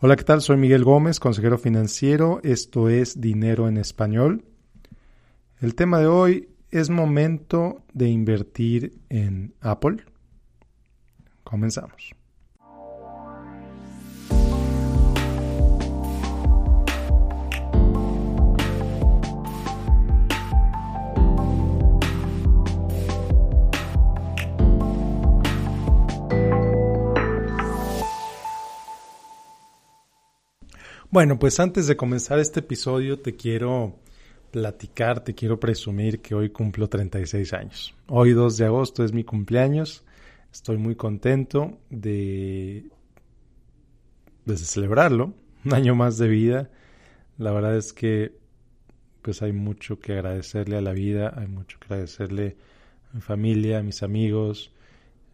Hola, ¿qué tal? Soy Miguel Gómez, consejero financiero. Esto es Dinero en Español. El tema de hoy es momento de invertir en Apple. Comenzamos. Bueno, pues antes de comenzar este episodio te quiero platicar, te quiero presumir que hoy cumplo 36 años. Hoy 2 de agosto es mi cumpleaños. Estoy muy contento de, de celebrarlo. Un año más de vida. La verdad es que pues hay mucho que agradecerle a la vida, hay mucho que agradecerle a mi familia, a mis amigos,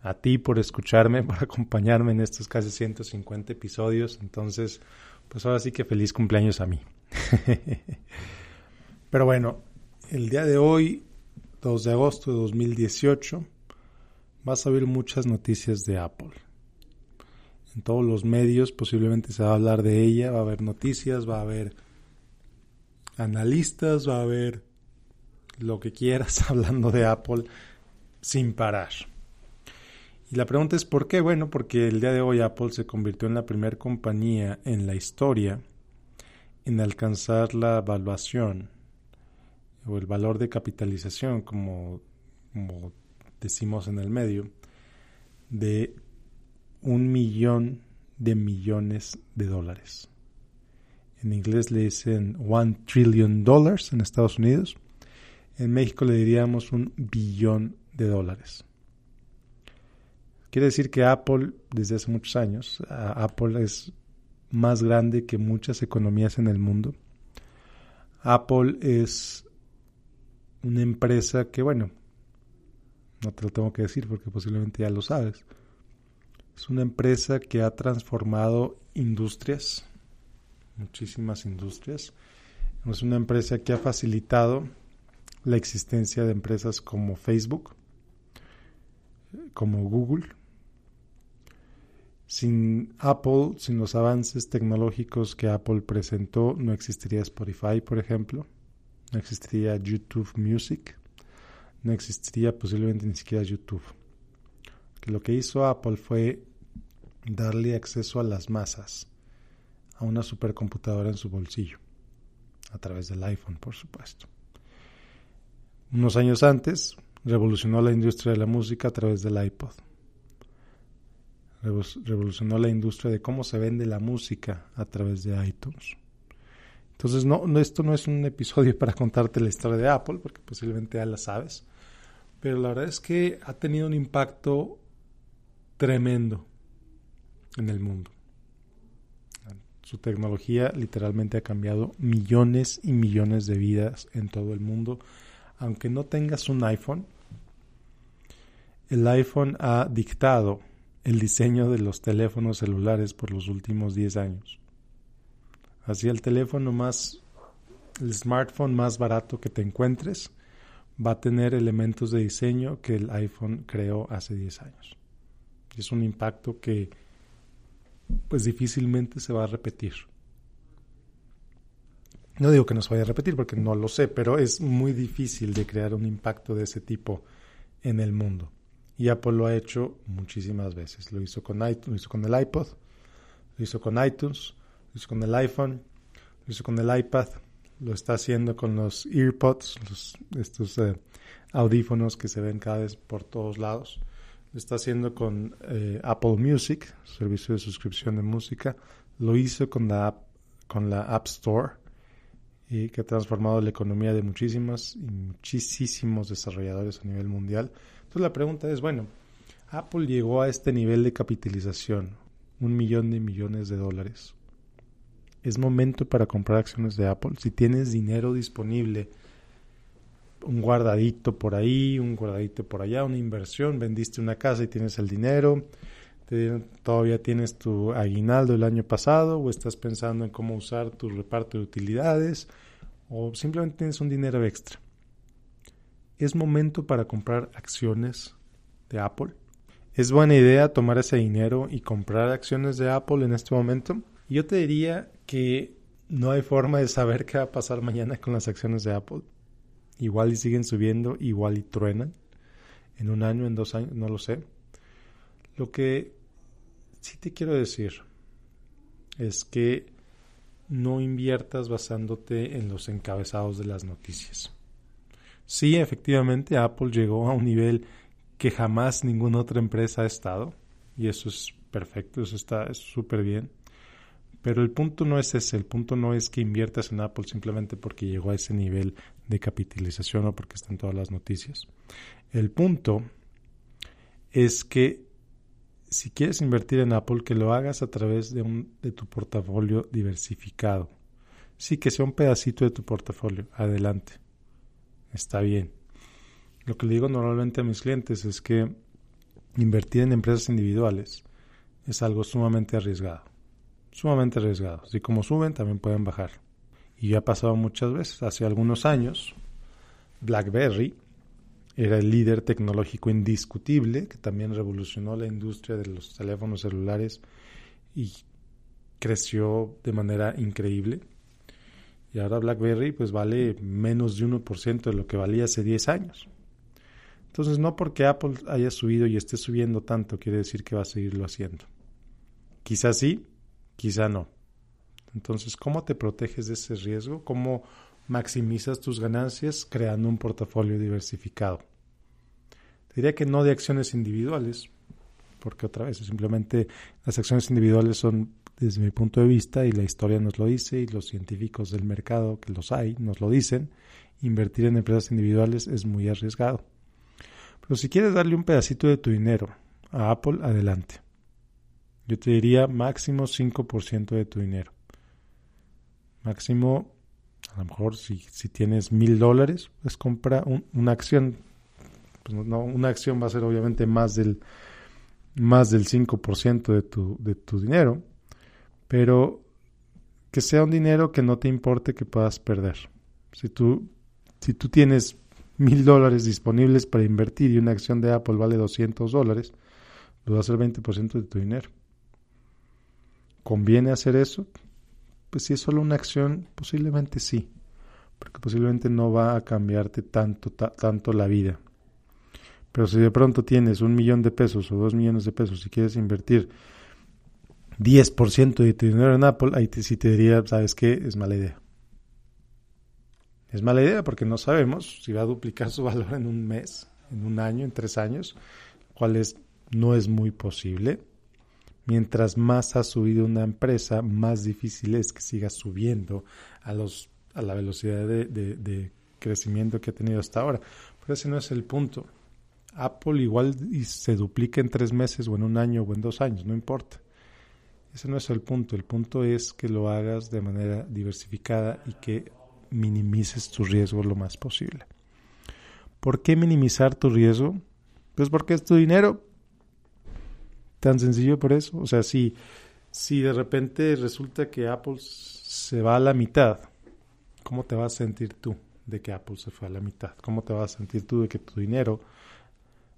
a ti por escucharme, por acompañarme en estos casi 150 episodios. Entonces, pues ahora sí que feliz cumpleaños a mí. Pero bueno, el día de hoy, 2 de agosto de 2018, vas a ver muchas noticias de Apple. En todos los medios posiblemente se va a hablar de ella, va a haber noticias, va a haber analistas, va a haber lo que quieras hablando de Apple sin parar. Y la pregunta es ¿por qué? Bueno, porque el día de hoy Apple se convirtió en la primera compañía en la historia en alcanzar la evaluación o el valor de capitalización, como, como decimos en el medio, de un millón de millones de dólares. En inglés le dicen one trillion dollars en Estados Unidos. En México le diríamos un billón de dólares. Quiere decir que Apple, desde hace muchos años, Apple es más grande que muchas economías en el mundo. Apple es una empresa que, bueno, no te lo tengo que decir porque posiblemente ya lo sabes. Es una empresa que ha transformado industrias, muchísimas industrias. Es una empresa que ha facilitado la existencia de empresas como Facebook, como Google, sin Apple, sin los avances tecnológicos que Apple presentó, no existiría Spotify, por ejemplo, no existiría YouTube Music, no existiría posiblemente ni siquiera YouTube. Que lo que hizo Apple fue darle acceso a las masas, a una supercomputadora en su bolsillo, a través del iPhone, por supuesto. Unos años antes, revolucionó la industria de la música a través del iPod revolucionó la industria de cómo se vende la música a través de iTunes. Entonces, no, no, esto no es un episodio para contarte la historia de Apple, porque posiblemente ya la sabes, pero la verdad es que ha tenido un impacto tremendo en el mundo. Su tecnología literalmente ha cambiado millones y millones de vidas en todo el mundo. Aunque no tengas un iPhone, el iPhone ha dictado el diseño de los teléfonos celulares por los últimos 10 años. Así el teléfono más, el smartphone más barato que te encuentres va a tener elementos de diseño que el iPhone creó hace 10 años. Es un impacto que pues difícilmente se va a repetir. No digo que no se vaya a repetir porque no lo sé, pero es muy difícil de crear un impacto de ese tipo en el mundo. Y Apple lo ha hecho muchísimas veces. Lo hizo con, iTunes, lo hizo con el iPod, lo hizo con iTunes, lo hizo con el iPhone, lo hizo con el iPad, lo está haciendo con los EarPods, estos eh, audífonos que se ven cada vez por todos lados. Lo está haciendo con eh, Apple Music, servicio de suscripción de música. Lo hizo con la, con la App Store y que ha transformado la economía de muchísimas y muchísimos desarrolladores a nivel mundial. Entonces la pregunta es, bueno, Apple llegó a este nivel de capitalización, un millón de millones de dólares. Es momento para comprar acciones de Apple. Si tienes dinero disponible, un guardadito por ahí, un guardadito por allá, una inversión, vendiste una casa y tienes el dinero, todavía tienes tu aguinaldo del año pasado o estás pensando en cómo usar tu reparto de utilidades o simplemente tienes un dinero extra es momento para comprar acciones de Apple. ¿Es buena idea tomar ese dinero y comprar acciones de Apple en este momento? Yo te diría que no hay forma de saber qué va a pasar mañana con las acciones de Apple. Igual y siguen subiendo, igual y truenan. En un año, en dos años, no lo sé. Lo que sí te quiero decir es que no inviertas basándote en los encabezados de las noticias. Sí, efectivamente, Apple llegó a un nivel que jamás ninguna otra empresa ha estado, y eso es perfecto, eso está súper bien. Pero el punto no es ese, el punto no es que inviertas en Apple simplemente porque llegó a ese nivel de capitalización o porque están todas las noticias. El punto es que si quieres invertir en Apple, que lo hagas a través de, un, de tu portafolio diversificado. Sí, que sea un pedacito de tu portafolio. Adelante. Está bien. Lo que le digo normalmente a mis clientes es que invertir en empresas individuales es algo sumamente arriesgado sumamente arriesgados. Y como suben, también pueden bajar. Y ya ha pasado muchas veces. Hace algunos años, BlackBerry era el líder tecnológico indiscutible que también revolucionó la industria de los teléfonos celulares y creció de manera increíble. Y ahora BlackBerry pues vale menos de 1% de lo que valía hace 10 años. Entonces no porque Apple haya subido y esté subiendo tanto quiere decir que va a seguirlo haciendo. Quizás sí, quizá no. Entonces, ¿cómo te proteges de ese riesgo? ¿Cómo maximizas tus ganancias creando un portafolio diversificado? Diría que no de acciones individuales, porque otra vez, simplemente las acciones individuales son, desde mi punto de vista, y la historia nos lo dice, y los científicos del mercado, que los hay, nos lo dicen, invertir en empresas individuales es muy arriesgado. Pero si quieres darle un pedacito de tu dinero a Apple, adelante. Yo te diría máximo 5% de tu dinero. Máximo, a lo mejor si, si tienes mil dólares, pues compra una acción. Pues no, una acción va a ser obviamente más del, más del 5% de tu, de tu dinero, pero que sea un dinero que no te importe que puedas perder. Si tú, si tú tienes mil dólares disponibles para invertir y una acción de Apple vale 200 dólares, lo vas a ser 20% de tu dinero. ¿Conviene hacer eso? Pues si es solo una acción, posiblemente sí, porque posiblemente no va a cambiarte tanto, tanto la vida. Pero si de pronto tienes un millón de pesos o dos millones de pesos y quieres invertir 10% de tu dinero en Apple, ahí sí te diría, ¿sabes qué? Es mala idea. Es mala idea porque no sabemos si va a duplicar su valor en un mes, en un año, en tres años, cuál es, no es muy posible. Mientras más ha subido una empresa, más difícil es que siga subiendo a, los, a la velocidad de, crecimiento que ha tenido hasta ahora. Pero ese no es el punto. Apple igual se duplica en tres meses o en un año o en dos años, no importa. Ese no es el punto. El punto es que lo hagas de manera diversificada y que minimices tu riesgo lo más posible. ¿Por qué minimizar tu riesgo? Pues porque es tu dinero Tan sencillo por eso. O sea, si, si de repente resulta que Apple se va a la mitad, ¿cómo te vas a sentir tú de que Apple se fue a la mitad? ¿Cómo te vas a sentir tú de que tu dinero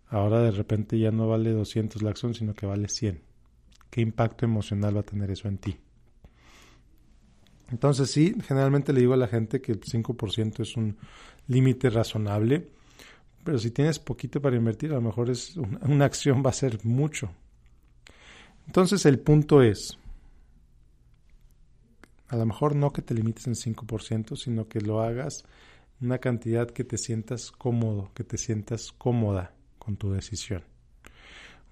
ahora de repente ya no vale 200 la acción, sino que vale 100? ¿Qué impacto emocional va a tener eso en ti? Entonces sí, generalmente le digo a la gente que el 5% es un límite razonable, pero si tienes poquito para invertir, a lo mejor es una acción va a ser mucho. Entonces el punto es, a lo mejor no que te limites en 5%, sino que lo hagas una cantidad que te sientas cómodo, que te sientas cómoda con tu decisión.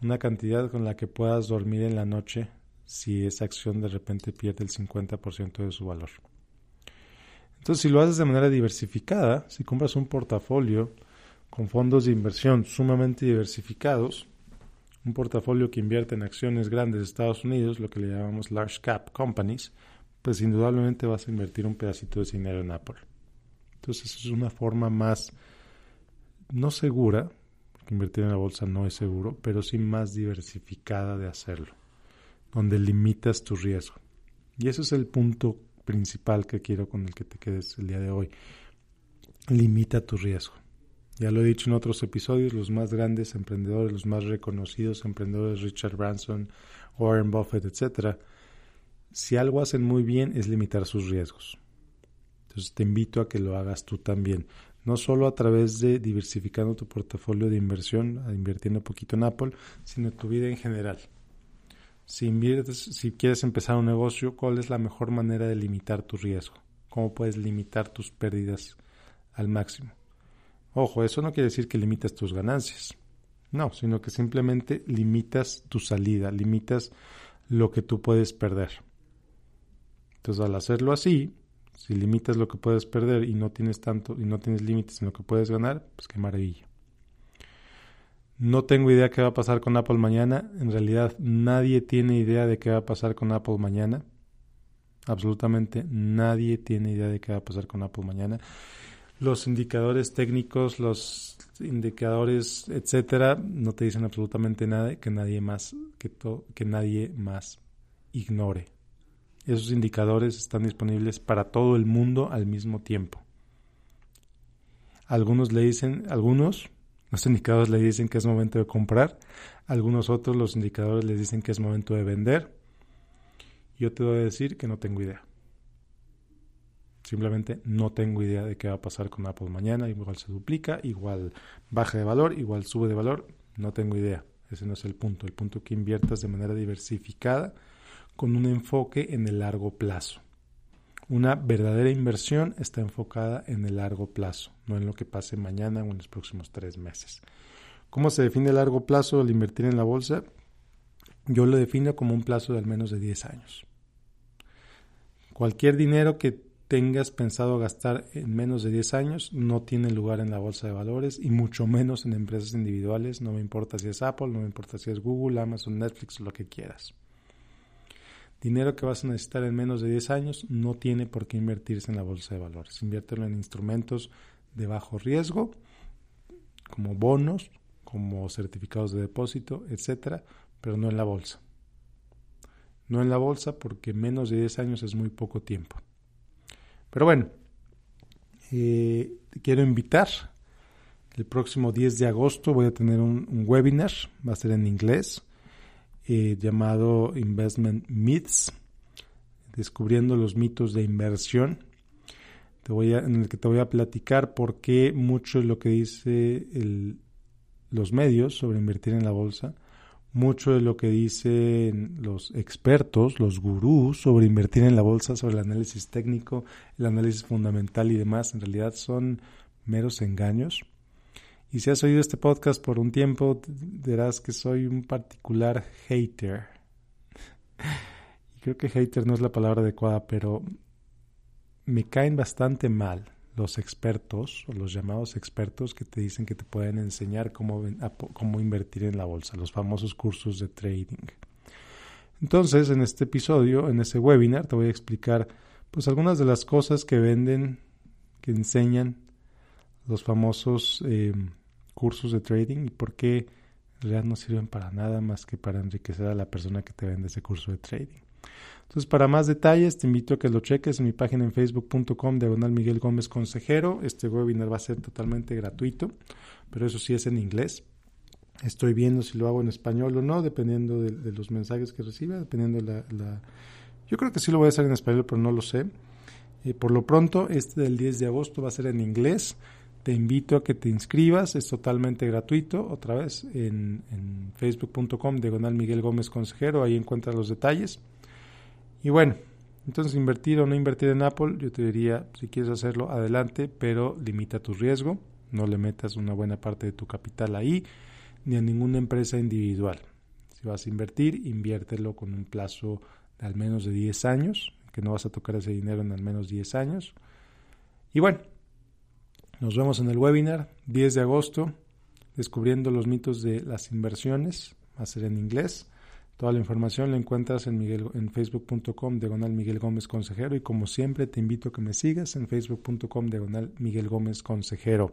Una cantidad con la que puedas dormir en la noche si esa acción de repente pierde el 50% de su valor. Entonces, si lo haces de manera diversificada, si compras un portafolio con fondos de inversión sumamente diversificados, un portafolio que invierte en acciones grandes de Estados Unidos, lo que le llamamos large cap companies, pues indudablemente vas a invertir un pedacito de dinero en Apple. Entonces es una forma más, no segura, invertir en la bolsa no es seguro, pero sí más diversificada de hacerlo, donde limitas tu riesgo. Y ese es el punto principal que quiero con el que te quedes el día de hoy. Limita tu riesgo. Ya lo he dicho en otros episodios, los más grandes emprendedores, los más reconocidos emprendedores, Richard Branson, Warren Buffett, etc., si algo hacen muy bien es limitar sus riesgos. Entonces te invito a que lo hagas tú también. No solo a través de diversificando tu portafolio de inversión, invirtiendo poquito en Apple, sino tu vida en general. Si inviertes, si quieres empezar un negocio, ¿cuál es la mejor manera de limitar tu riesgo? ¿Cómo puedes limitar tus pérdidas al máximo? Ojo, eso no quiere decir que limites tus ganancias. No, sino que simplemente limitas tu salida, limitas lo que tú puedes perder. Entonces, al hacerlo así, si limitas lo que puedes perder y no tienes tanto y no tienes límites en lo que puedes ganar, pues qué maravilla. No tengo idea qué va a pasar con Apple mañana. En realidad, nadie tiene idea de qué va a pasar con Apple mañana. Absolutamente nadie tiene idea de qué va a pasar con Apple mañana. Los indicadores técnicos, los indicadores, etcétera, no te dicen absolutamente nada que nadie más que, que nadie más ignore. Esos indicadores están disponibles para todo el mundo al mismo tiempo. Algunos le dicen, algunos, los indicadores le dicen que es momento de comprar, algunos otros los indicadores les dicen que es momento de vender. Yo te voy a decir que no tengo idea. Simplemente no tengo idea de qué va a pasar con Apple mañana. Igual se duplica, igual baja de valor, igual sube de valor. No tengo idea. Ese no es el punto. El punto que inviertas de manera diversificada con un enfoque en el largo plazo. Una verdadera inversión está enfocada en el largo plazo, no en lo que pase mañana o en los próximos tres meses. ¿Cómo se define el largo plazo al invertir en la bolsa? Yo lo defino como un plazo de al menos de 10 años. Cualquier dinero que tengas pensado gastar en menos de 10 años no tiene lugar en la bolsa de valores y mucho menos en empresas individuales. No me importa si es Apple, no me importa si es Google, Amazon, Netflix, lo que quieras dinero que vas a necesitar en menos de 10 años no tiene por qué invertirse en la bolsa de valores. Inviértelo en instrumentos de bajo riesgo, como bonos, como certificados de depósito, etcétera, pero no en la bolsa. No en la bolsa porque menos de 10 años es muy poco tiempo. Pero bueno, eh, te quiero invitar. El próximo 10 de agosto voy a tener un webinar, va a ser en inglés eh, llamado Investment Myths, descubriendo los mitos de inversión. Te voy a, en el que te voy a platicar por qué mucho de lo que dice los medios sobre invertir en la bolsa, mucho de lo que dicen los expertos, los gurús sobre invertir en la bolsa, sobre el análisis técnico, el análisis fundamental y demás, en realidad son meros engaños. Y si has oído este podcast por un tiempo, verás que soy un particular hater. Y creo que hater no es la palabra adecuada, pero me caen bastante mal los expertos o los llamados expertos que te dicen que te pueden enseñar cómo, cómo invertir en la bolsa, los famosos cursos de trading. Entonces, en este episodio, en ese webinar, te voy a explicar pues algunas de las cosas que venden, que enseñan los famosos eh, cursos de trading y por qué en realidad no sirven para nada más que para enriquecer a la persona que te vende ese curso de trading. Entonces, para más detalles, te invito a que lo cheques en mi página en facebook.com diagonal Miguel Gómez Consejero. Este webinar va a ser totalmente gratuito, pero eso sí es en inglés. Estoy viendo si lo hago en español o no, dependiendo de, los mensajes que reciba, dependiendo de la, Yo creo que sí lo voy a hacer en español, pero no lo sé. Eh, por lo pronto, este del 10 de agosto va a ser en inglés. Te invito a que te inscribas, es totalmente gratuito, otra vez en, facebook.com, diagonal Miguel Gómez Consejero, ahí encuentras los detalles. Y bueno, entonces invertir o no invertir en Apple, yo te diría, si quieres hacerlo, adelante, pero limita tu riesgo, no le metas una buena parte de tu capital ahí, ni a ninguna empresa individual. Si vas a invertir, inviértelo con un plazo de al menos de 10 años, que no vas a tocar ese dinero en al menos 10 años. Y bueno, nos vemos en el webinar 10 de agosto, descubriendo los mitos de las inversiones, va a ser en inglés. Toda la información la encuentras en, Miguel, en facebook.com diagonal Miguel Gómez Consejero y como siempre te invito a que me sigas en facebook.com diagonal Miguel Gómez Consejero.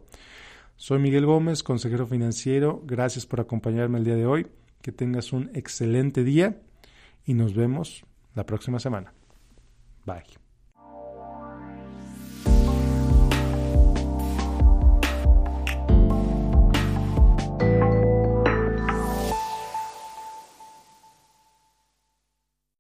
Soy Miguel Gómez, consejero financiero. Gracias por acompañarme el día de hoy. Que tengas un excelente día y nos vemos la próxima semana. Bye.